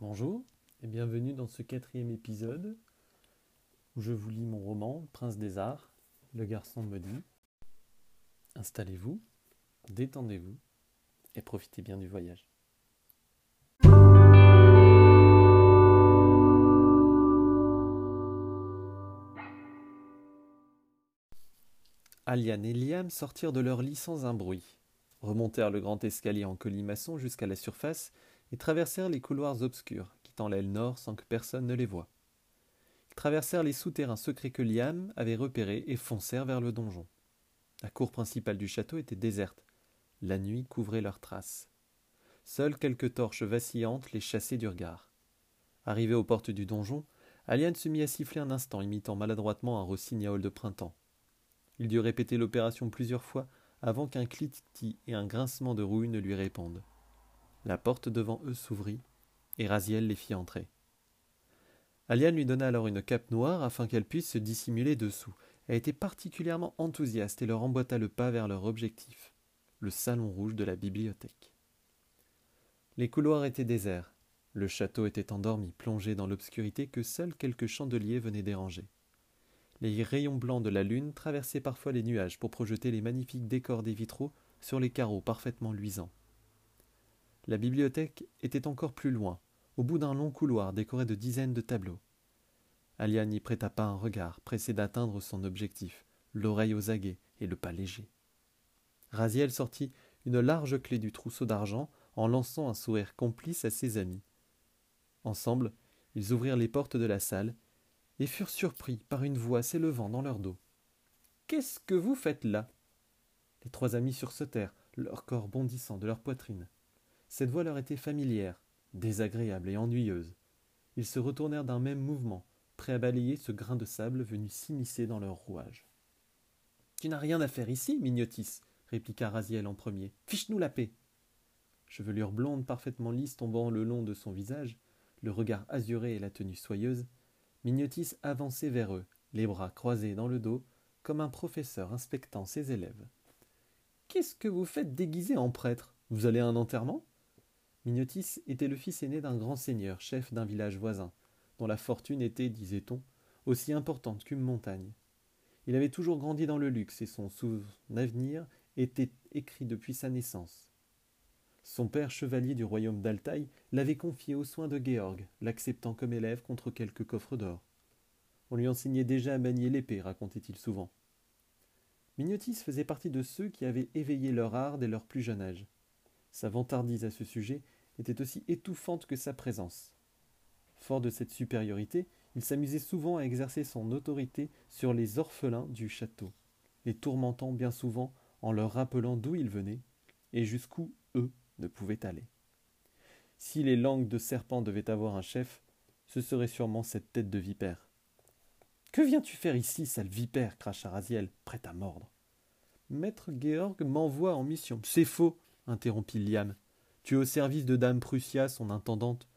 Bonjour et bienvenue dans ce quatrième épisode où je vous lis mon roman Prince des Arts, le garçon maudit. Installez-vous, détendez-vous et profitez bien du voyage. Aliane et Liam sortirent de leur lit sans un bruit, remontèrent le grand escalier en colimaçon jusqu'à la surface et traversèrent les couloirs obscurs, quittant l'aile nord sans que personne ne les voie. Ils traversèrent les souterrains secrets que Liam avait repérés et foncèrent vers le donjon. La cour principale du château était déserte. La nuit couvrait leurs traces. Seules quelques torches vacillantes les chassaient du regard. Arrivé aux portes du donjon, Aliane se mit à siffler un instant, imitant maladroitement un rossignol de printemps. Il dut répéter l'opération plusieurs fois avant qu'un cliquetis et un grincement de rouille ne lui répondent. La porte devant eux s'ouvrit, et Raziel les fit entrer. Aliane lui donna alors une cape noire afin qu'elle puisse se dissimuler dessous. Elle était particulièrement enthousiaste et leur emboîta le pas vers leur objectif, le salon rouge de la bibliothèque. Les couloirs étaient déserts. Le château était endormi, plongé dans l'obscurité que seuls quelques chandeliers venaient déranger. Les rayons blancs de la lune traversaient parfois les nuages pour projeter les magnifiques décors des vitraux sur les carreaux parfaitement luisants. La bibliothèque était encore plus loin, au bout d'un long couloir décoré de dizaines de tableaux. Alia n'y prêta pas un regard, pressé d'atteindre son objectif, l'oreille aux aguets et le pas léger. Raziel sortit une large clé du trousseau d'argent en lançant un sourire complice à ses amis. Ensemble, ils ouvrirent les portes de la salle et furent surpris par une voix s'élevant dans leur dos. Qu'est-ce que vous faites là? Les trois amis sursautèrent, leur corps bondissant de leur poitrine. Cette voix leur était familière, désagréable et ennuyeuse. Ils se retournèrent d'un même mouvement, prêts à balayer ce grain de sable venu s'immiscer dans leur rouage. Tu n'as rien à faire ici, Mignotis, répliqua Raziel en premier. Fiche-nous la paix. Chevelure blonde parfaitement lisse tombant le long de son visage, le regard azuré et la tenue soyeuse, Mignotis avançait vers eux, les bras croisés dans le dos, comme un professeur inspectant ses élèves. Qu'est-ce que vous faites déguisé en prêtre? Vous allez à un enterrement? Mignotis était le fils aîné d'un grand seigneur, chef d'un village voisin, dont la fortune était, disait-on, aussi importante qu'une montagne. Il avait toujours grandi dans le luxe et son avenir était écrit depuis sa naissance. Son père chevalier du royaume d'Altaï l'avait confié aux soins de Georg, l'acceptant comme élève contre quelques coffres d'or. On lui enseignait déjà à manier l'épée, racontait-il souvent. Mignotis faisait partie de ceux qui avaient éveillé leur art dès leur plus jeune âge. Sa vantardise à ce sujet était aussi étouffante que sa présence. Fort de cette supériorité, il s'amusait souvent à exercer son autorité sur les orphelins du château, les tourmentant bien souvent en leur rappelant d'où ils venaient et jusqu'où eux ne pouvaient aller. Si les langues de serpent devaient avoir un chef, ce serait sûrement cette tête de vipère. Que viens-tu faire ici, sale vipère? cracha Raziel, prêt à mordre. Maître Georg m'envoie en mission. C'est faux, interrompit Liam. Tu es au service de Dame Prussia, son intendante.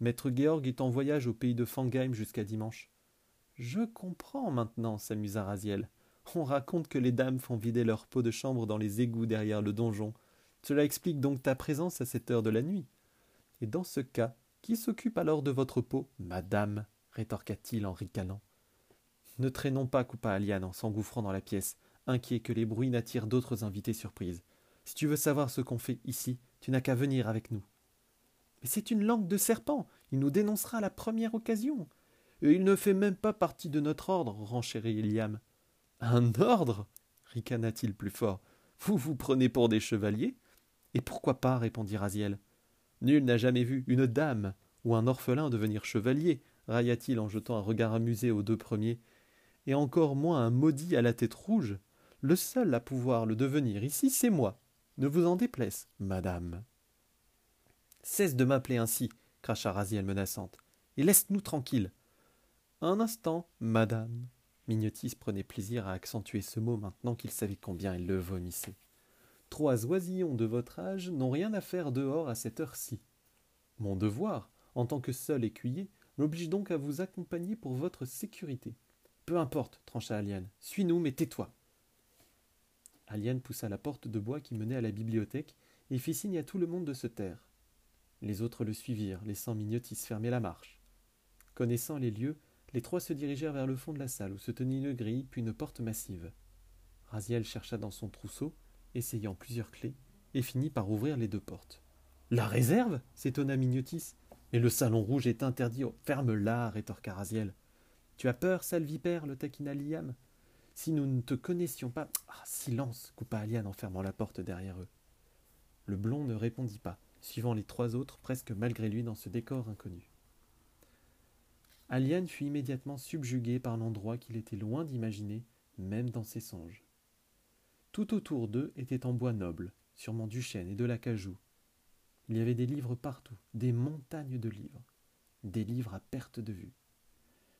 Maître Georg est en voyage au pays de Fangheim jusqu'à dimanche. Je comprends maintenant, s'amusa Raziel. On raconte que les dames font vider leur peau de chambre dans les égouts derrière le donjon. Cela explique donc ta présence à cette heure de la nuit. Et dans ce cas, qui s'occupe alors de votre peau? Madame, rétorqua-t-il en ricanant. Ne traînons pas, coupa Aliane en s'engouffrant dans la pièce, inquiet que les bruits n'attirent d'autres invités surprises. Si tu veux savoir ce qu'on fait ici, tu n'as qu'à venir avec nous. Mais c'est une langue de serpent. Il nous dénoncera à la première occasion. Et il ne fait même pas partie de notre ordre, renchérit Liam. Un ordre? ricana-t-il plus fort. Vous vous prenez pour des chevaliers? Et pourquoi pas? répondit Raziel. Nul n'a jamais vu une dame ou un orphelin devenir chevalier, railla-t-il en jetant un regard amusé aux deux premiers, et encore moins un maudit à la tête rouge. Le seul à pouvoir le devenir ici, c'est moi. Ne vous en déplaise, madame. Cesse de m'appeler ainsi, cracha Raziel menaçante, et laisse-nous tranquilles. Un instant, madame. Mignotis prenait plaisir à accentuer ce mot maintenant qu'il savait combien elle le vomissait. Trois oisillons de votre âge n'ont rien à faire dehors à cette heure-ci. Mon devoir, en tant que seul écuyer, m'oblige donc à vous accompagner pour votre sécurité. Peu importe, trancha Aliane. Suis-nous, mais tais-toi. Aliane poussa la porte de bois qui menait à la bibliothèque et fit signe à tout le monde de se taire. Les autres le suivirent, laissant Mignotis fermer la marche. Connaissant les lieux, les trois se dirigèrent vers le fond de la salle où se tenait une grille puis une porte massive. Raziel chercha dans son trousseau, essayant plusieurs clés, et finit par ouvrir les deux portes. La réserve s'étonna Mignotis. Mais le salon rouge est interdit. Ferme-la, rétorqua Raziel. Tu as peur, sale vipère le taquina Liam? Si nous ne te connaissions pas. Ah, silence coupa Aliane en fermant la porte derrière eux. Le blond ne répondit pas, suivant les trois autres presque malgré lui dans ce décor inconnu. Aliane fut immédiatement subjugué par l'endroit qu'il était loin d'imaginer, même dans ses songes. Tout autour d'eux était en bois noble, sûrement du chêne et de l'acajou. Il y avait des livres partout, des montagnes de livres, des livres à perte de vue,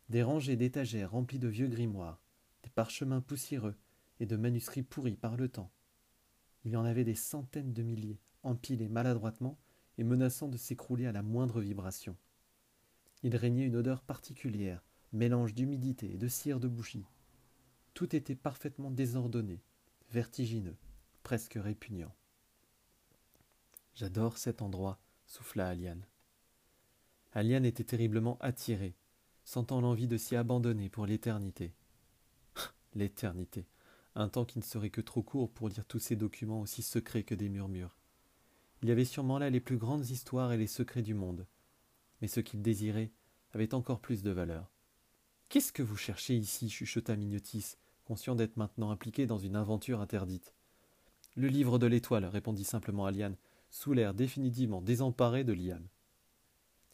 des rangées d'étagères remplies de vieux grimoires, des parchemins poussiéreux et de manuscrits pourris par le temps. Il y en avait des centaines de milliers, empilés maladroitement et menaçant de s'écrouler à la moindre vibration. Il régnait une odeur particulière, mélange d'humidité et de cire de bougie. Tout était parfaitement désordonné, vertigineux, presque répugnant. J'adore cet endroit, souffla Aliane. Aliane était terriblement attirée, sentant l'envie de s'y abandonner pour l'éternité. L'éternité, un temps qui ne serait que trop court pour lire tous ces documents aussi secrets que des murmures. Il y avait sûrement là les plus grandes histoires et les secrets du monde. Mais ce qu'il désirait avait encore plus de valeur. Qu'est-ce que vous cherchez ici chuchota Mignotis, conscient d'être maintenant impliqué dans une aventure interdite? Le livre de l'étoile, répondit simplement Aliane, sous l'air définitivement désemparé de Liam.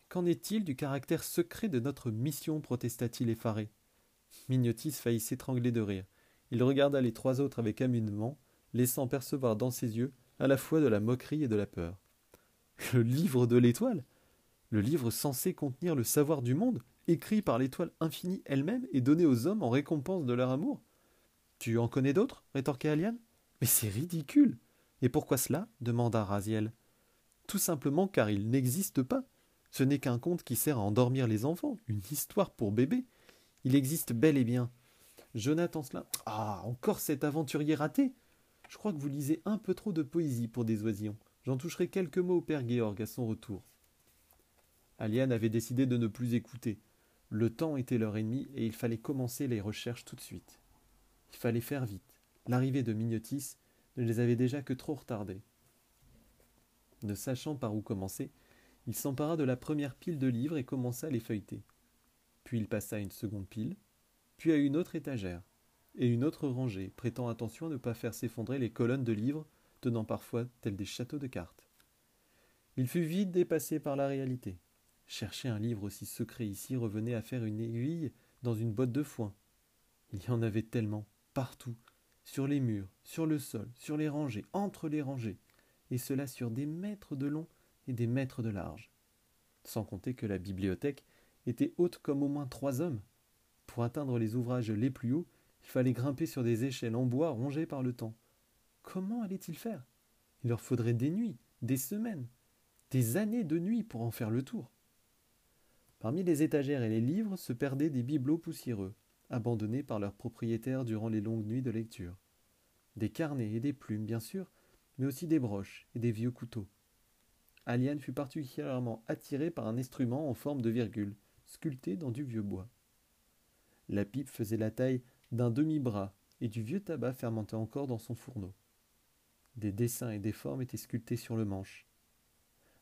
Qu'en est-il du caractère secret de notre mission? protesta-t-il effaré. Mignotis faillit s'étrangler de rire. Il regarda les trois autres avec amusement, laissant percevoir dans ses yeux à la fois de la moquerie et de la peur. Le livre de l'étoile Le livre censé contenir le savoir du monde, écrit par l'étoile infinie elle-même et donné aux hommes en récompense de leur amour Tu en connais d'autres rétorqua Aliane? Mais c'est ridicule Et pourquoi cela? demanda Raziel. Tout simplement car il n'existe pas. Ce n'est qu'un conte qui sert à endormir les enfants, une histoire pour bébé. Il existe bel et bien. Jonathan cela. Ah, encore cet aventurier raté? Je crois que vous lisez un peu trop de poésie pour des oisillons. J'en toucherai quelques mots au père Georg à son retour. Aliane avait décidé de ne plus écouter. Le temps était leur ennemi et il fallait commencer les recherches tout de suite. Il fallait faire vite. L'arrivée de Mignotis ne les avait déjà que trop retardés. Ne sachant par où commencer, il s'empara de la première pile de livres et commença à les feuilleter. Puis il passa à une seconde pile, puis à une autre étagère, et une autre rangée, prêtant attention à ne pas faire s'effondrer les colonnes de livres, tenant parfois tels des châteaux de cartes. Il fut vite dépassé par la réalité. Chercher un livre aussi secret ici revenait à faire une aiguille dans une botte de foin. Il y en avait tellement, partout, sur les murs, sur le sol, sur les rangées, entre les rangées, et cela sur des mètres de long et des mètres de large. Sans compter que la bibliothèque était haute comme au moins trois hommes. Pour atteindre les ouvrages les plus hauts, il fallait grimper sur des échelles en bois rongées par le temps. Comment allait-il faire? Il leur faudrait des nuits, des semaines, des années de nuits pour en faire le tour. Parmi les étagères et les livres se perdaient des bibelots poussiéreux, abandonnés par leurs propriétaires durant les longues nuits de lecture. Des carnets et des plumes, bien sûr, mais aussi des broches et des vieux couteaux. Aliane fut particulièrement attirée par un instrument en forme de virgule, sculpté dans du vieux bois. La pipe faisait la taille d'un demi-bras, et du vieux tabac fermentait encore dans son fourneau. Des dessins et des formes étaient sculptés sur le manche.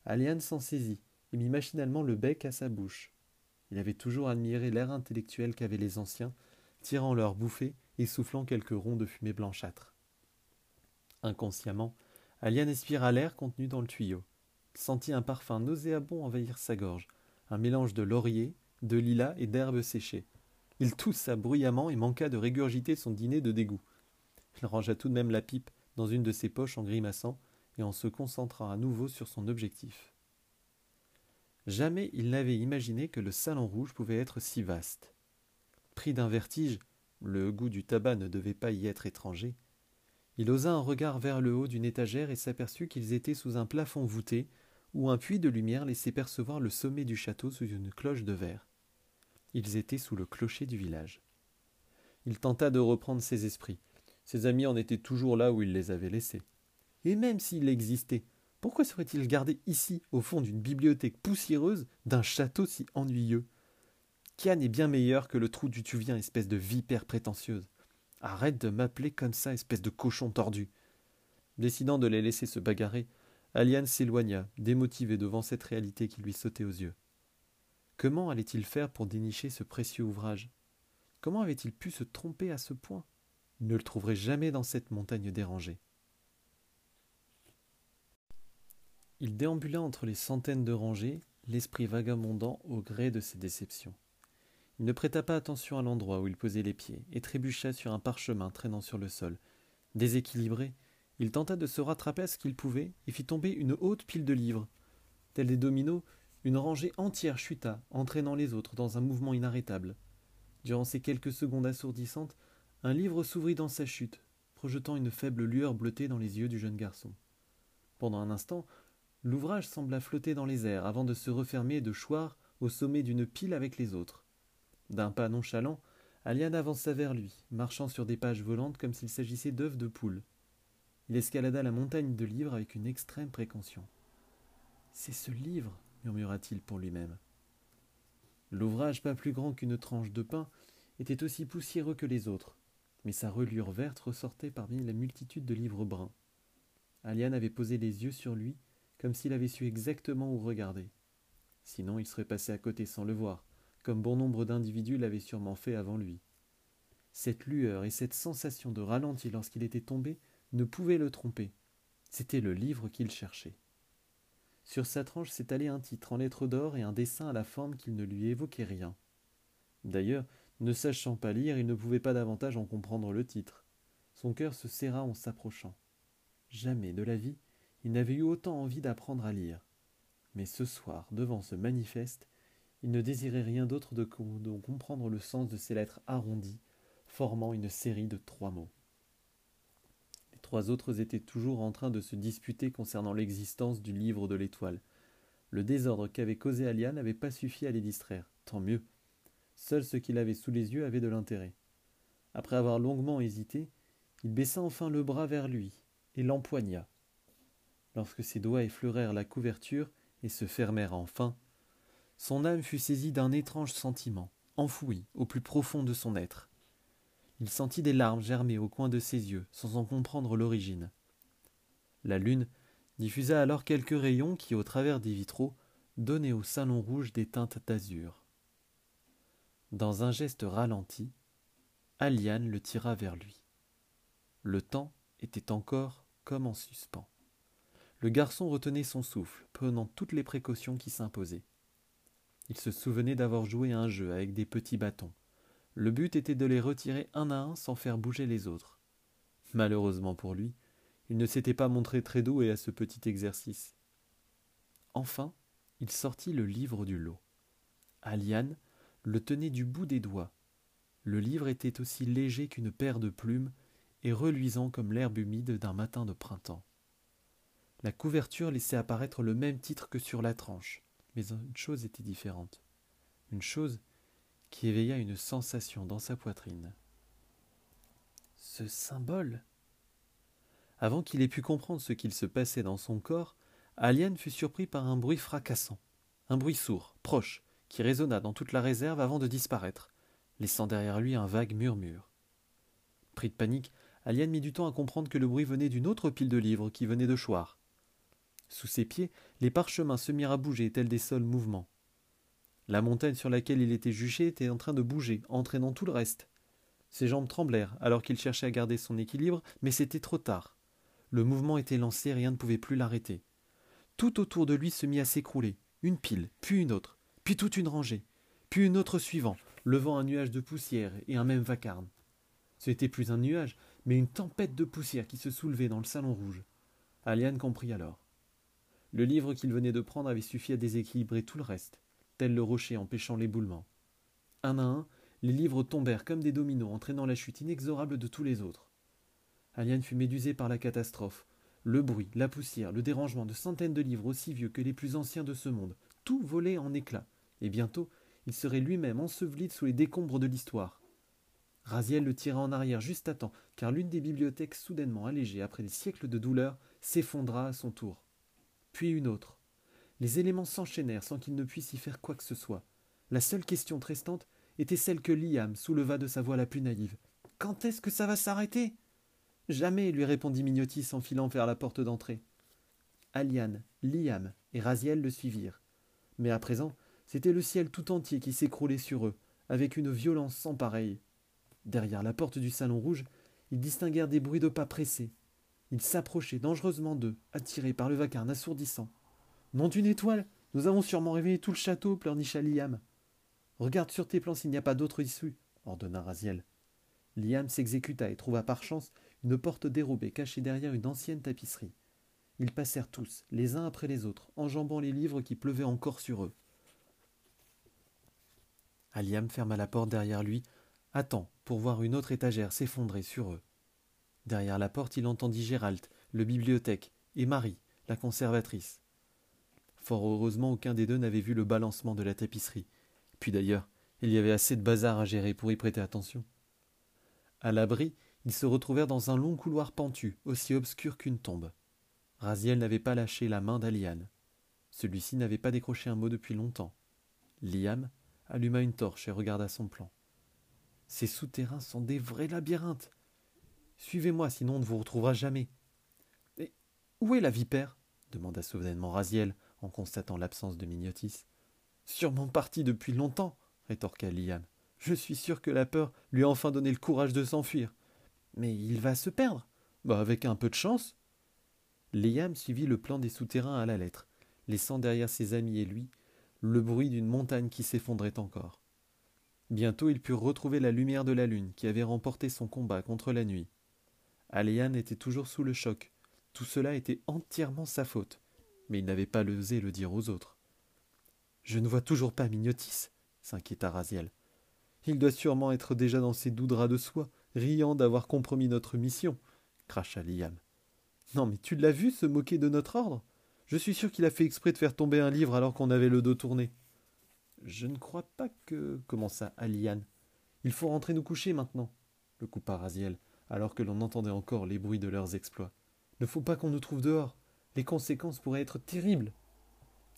Aliane s'en saisit et mit machinalement le bec à sa bouche. Il avait toujours admiré l'air intellectuel qu'avaient les anciens, tirant leur bouffée et soufflant quelques ronds de fumée blanchâtre. Inconsciemment, Aliane aspira l'air contenu dans le tuyau sentit un parfum nauséabond envahir sa gorge, un mélange de laurier, de lilas et d'herbes séchées. Il toussa bruyamment et manqua de régurgiter son dîner de dégoût. Il rangea tout de même la pipe dans une de ses poches en grimaçant et en se concentrant à nouveau sur son objectif. Jamais il n'avait imaginé que le salon rouge pouvait être si vaste. Pris d'un vertige, le goût du tabac ne devait pas y être étranger. Il osa un regard vers le haut d'une étagère et s'aperçut qu'ils étaient sous un plafond voûté où un puits de lumière laissait percevoir le sommet du château sous une cloche de verre. Ils étaient sous le clocher du village. Il tenta de reprendre ses esprits. Ses amis en étaient toujours là où il les avait laissés. Et même s'il existait, Pourquoi serait-il gardé ici, au fond d'une bibliothèque poussiéreuse, d'un château si ennuyeux? Kian est bien meilleur que le trou du tu viens, espèce de vipère prétentieuse. Arrête de m'appeler comme ça, espèce de cochon tordu. Décidant de les laisser se bagarrer, Aliane s'éloigna, démotivé devant cette réalité qui lui sautait aux yeux. Comment allait-il faire pour dénicher ce précieux ouvrage? Comment avait-il pu se tromper à ce point? Il ne le trouverait jamais dans cette montagne dérangée. Il déambula entre les centaines de rangées, l'esprit vagabondant au gré de ses déceptions. Il ne prêta pas attention à l'endroit où il posait les pieds, et trébucha sur un parchemin traînant sur le sol. Déséquilibré, il tenta de se rattraper à ce qu'il pouvait, et fit tomber une haute pile de livres. Tels des dominos, une rangée entière chuta, entraînant les autres dans un mouvement inarrêtable. Durant ces quelques secondes assourdissantes, un livre s'ouvrit dans sa chute, projetant une faible lueur bleutée dans les yeux du jeune garçon. Pendant un instant, l'ouvrage sembla flotter dans les airs avant de se refermer de choir au sommet d'une pile avec les autres. D'un pas nonchalant, Aliane avança vers lui, marchant sur des pages volantes comme s'il s'agissait d'œufs de poule. Il escalada la montagne de livres avec une extrême précaution. C'est ce livre, murmura-t-il pour lui-même. L'ouvrage, pas plus grand qu'une tranche de pain, était aussi poussiéreux que les autres, mais sa reliure verte ressortait parmi la multitude de livres bruns. Aliane avait posé les yeux sur lui, comme s'il avait su exactement où regarder. Sinon, il serait passé à côté sans le voir, comme bon nombre d'individus l'avaient sûrement fait avant lui. Cette lueur et cette sensation de ralenti lorsqu'il était tombé ne pouvaient le tromper. C'était le livre qu'il cherchait. Sur sa tranche s'étalait un titre en lettres d'or et un dessin à la forme qu'il ne lui évoquait rien. D'ailleurs, ne sachant pas lire, il ne pouvait pas davantage en comprendre le titre. Son cœur se serra en s'approchant. Jamais de la vie, il n'avait eu autant envie d'apprendre à lire. Mais ce soir, devant ce manifeste, il ne désirait rien d'autre de, de comprendre le sens de ces lettres arrondies, formant une série de trois mots trois autres étaient toujours en train de se disputer concernant l'existence du livre de l'étoile. Le désordre qu'avait causé Alian n'avait pas suffi à les distraire. Tant mieux. Seul ce qu'il avait sous les yeux avait de l'intérêt. Après avoir longuement hésité, il baissa enfin le bras vers lui et l'empoigna. Lorsque ses doigts effleurèrent la couverture et se fermèrent enfin, son âme fut saisie d'un étrange sentiment, enfoui au plus profond de son être. Il sentit des larmes germer au coin de ses yeux, sans en comprendre l'origine. La lune diffusa alors quelques rayons qui, au travers des vitraux, donnaient au salon rouge des teintes d'azur. Dans un geste ralenti, Aliane le tira vers lui. Le temps était encore comme en suspens. Le garçon retenait son souffle, prenant toutes les précautions qui s'imposaient. Il se souvenait d'avoir joué à un jeu avec des petits bâtons, le but était de les retirer un à un sans faire bouger les autres. Malheureusement pour lui, il ne s'était pas montré très doué à ce petit exercice. Enfin, il sortit le livre du lot. Aliane le tenait du bout des doigts. Le livre était aussi léger qu'une paire de plumes et reluisant comme l'herbe humide d'un matin de printemps. La couverture laissait apparaître le même titre que sur la tranche, mais une chose était différente. Une chose qui éveilla une sensation dans sa poitrine. Ce symbole Avant qu'il ait pu comprendre ce qu'il se passait dans son corps, Alien fut surpris par un bruit fracassant, un bruit sourd, proche, qui résonna dans toute la réserve avant de disparaître, laissant derrière lui un vague murmure. Pris de panique, Alien mit du temps à comprendre que le bruit venait d'une autre pile de livres qui venait de choir. Sous ses pieds, les parchemins se mirent à bouger tels des sols mouvements. La montagne sur laquelle il était juché était en train de bouger, entraînant tout le reste. Ses jambes tremblèrent alors qu'il cherchait à garder son équilibre, mais c'était trop tard. Le mouvement était lancé, rien ne pouvait plus l'arrêter. Tout autour de lui se mit à s'écrouler, une pile, puis une autre, puis toute une rangée, puis une autre suivant, levant un nuage de poussière et un même vacarme. Ce n'était plus un nuage, mais une tempête de poussière qui se soulevait dans le salon rouge. Aliane comprit alors. Le livre qu'il venait de prendre avait suffi à déséquilibrer tout le reste tel le rocher empêchant l'éboulement. Un à un, les livres tombèrent comme des dominos, entraînant la chute inexorable de tous les autres. Aliane fut médusée par la catastrophe. Le bruit, la poussière, le dérangement de centaines de livres aussi vieux que les plus anciens de ce monde, tout volait en éclats, et bientôt il serait lui-même enseveli sous les décombres de l'histoire. Raziel le tira en arrière juste à temps, car l'une des bibliothèques soudainement allégées après des siècles de douleur s'effondra à son tour. puis une autre. Les éléments s'enchaînèrent sans qu'il ne puisse y faire quoi que ce soit. La seule question restante était celle que Liam souleva de sa voix la plus naïve. Quand est-ce que ça va s'arrêter? Jamais, lui répondit Mignotis en filant vers la porte d'entrée. Aliane, Liam et Raziel le suivirent. Mais à présent, c'était le ciel tout entier qui s'écroulait sur eux, avec une violence sans pareille. Derrière la porte du salon rouge, ils distinguèrent des bruits de pas pressés. Ils s'approchaient dangereusement d'eux, attirés par le vacarme assourdissant. Nom d'une étoile Nous avons sûrement réveillé tout le château, pleurnicha Liam. Regarde sur tes plans s'il n'y a pas d'autre issue, ordonna Raziel. Liam s'exécuta et trouva par chance une porte dérobée cachée derrière une ancienne tapisserie. Ils passèrent tous, les uns après les autres, enjambant les livres qui pleuvaient encore sur eux. Aliam ferma la porte derrière lui, attend pour voir une autre étagère s'effondrer sur eux. Derrière la porte, il entendit Gérald, le bibliothèque, et Marie, la conservatrice. Fort heureusement, aucun des deux n'avait vu le balancement de la tapisserie. Puis d'ailleurs, il y avait assez de bazar à gérer pour y prêter attention. À l'abri, ils se retrouvèrent dans un long couloir pentu, aussi obscur qu'une tombe. Raziel n'avait pas lâché la main d'Alian. Celui-ci n'avait pas décroché un mot depuis longtemps. Liam alluma une torche et regarda son plan. Ces souterrains sont des vrais labyrinthes. Suivez-moi, sinon on ne vous retrouvera jamais. Et où est la vipère? demanda soudainement Raziel en constatant l'absence de Mignotis. Sûrement parti depuis longtemps, rétorqua Liam. Je suis sûr que la peur lui a enfin donné le courage de s'enfuir. Mais il va se perdre. Bah, avec un peu de chance. Liam suivit le plan des souterrains à la lettre, laissant derrière ses amis et lui le bruit d'une montagne qui s'effondrait encore. Bientôt ils purent retrouver la lumière de la lune qui avait remporté son combat contre la nuit. Aléane était toujours sous le choc. Tout cela était entièrement sa faute, mais il n'avait pas osé le dire aux autres. Je ne vois toujours pas Mignotis, s'inquiéta Raziel. Il doit sûrement être déjà dans ses doux draps de soie, riant d'avoir compromis notre mission, cracha Liam. Non, mais tu l'as vu se moquer de notre ordre? Je suis sûr qu'il a fait exprès de faire tomber un livre alors qu'on avait le dos tourné. Je ne crois pas que. commença Aliane. Il faut rentrer nous coucher maintenant, le coupa Raziel, alors que l'on entendait encore les bruits de leurs exploits. Ne faut pas qu'on nous trouve dehors. Les conséquences pourraient être terribles.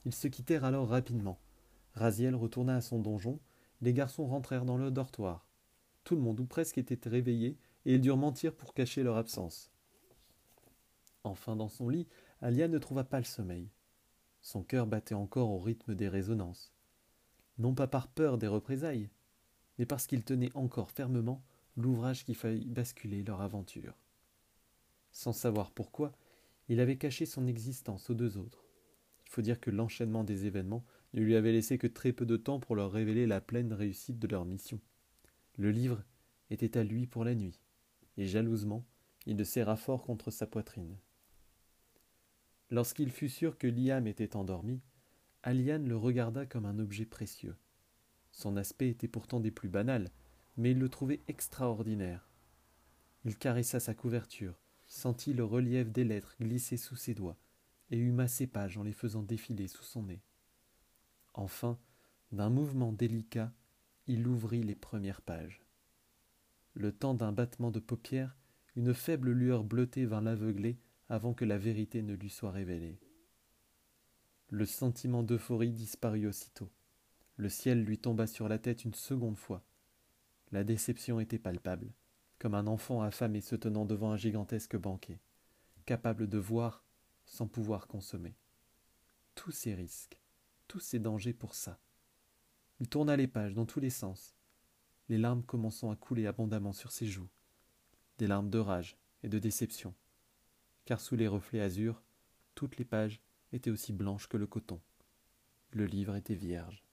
Ils se quittèrent alors rapidement. Raziel retourna à son donjon, les garçons rentrèrent dans le dortoir. Tout le monde ou presque était réveillé, et ils durent mentir pour cacher leur absence. Enfin dans son lit, Alia ne trouva pas le sommeil. Son cœur battait encore au rythme des résonances. Non pas par peur des représailles, mais parce qu'il tenait encore fermement l'ouvrage qui faillit basculer leur aventure. Sans savoir pourquoi, il avait caché son existence aux deux autres. Il faut dire que l'enchaînement des événements ne lui avait laissé que très peu de temps pour leur révéler la pleine réussite de leur mission. Le livre était à lui pour la nuit, et jalousement, il le serra fort contre sa poitrine. Lorsqu'il fut sûr que Liam était endormi, Aliane le regarda comme un objet précieux. Son aspect était pourtant des plus banals, mais il le trouvait extraordinaire. Il caressa sa couverture, sentit le relief des lettres glisser sous ses doigts, et huma ses pages en les faisant défiler sous son nez. Enfin, d'un mouvement délicat, il ouvrit les premières pages. Le temps d'un battement de paupières, une faible lueur bleutée vint l'aveugler avant que la vérité ne lui soit révélée. Le sentiment d'euphorie disparut aussitôt. Le ciel lui tomba sur la tête une seconde fois. La déception était palpable, comme un enfant affamé se tenant devant un gigantesque banquet, capable de voir sans pouvoir consommer. Tous ces risques, tous ces dangers pour ça. Il tourna les pages dans tous les sens, les larmes commençant à couler abondamment sur ses joues, des larmes de rage et de déception car sous les reflets azur, toutes les pages étaient aussi blanches que le coton. Le livre était vierge.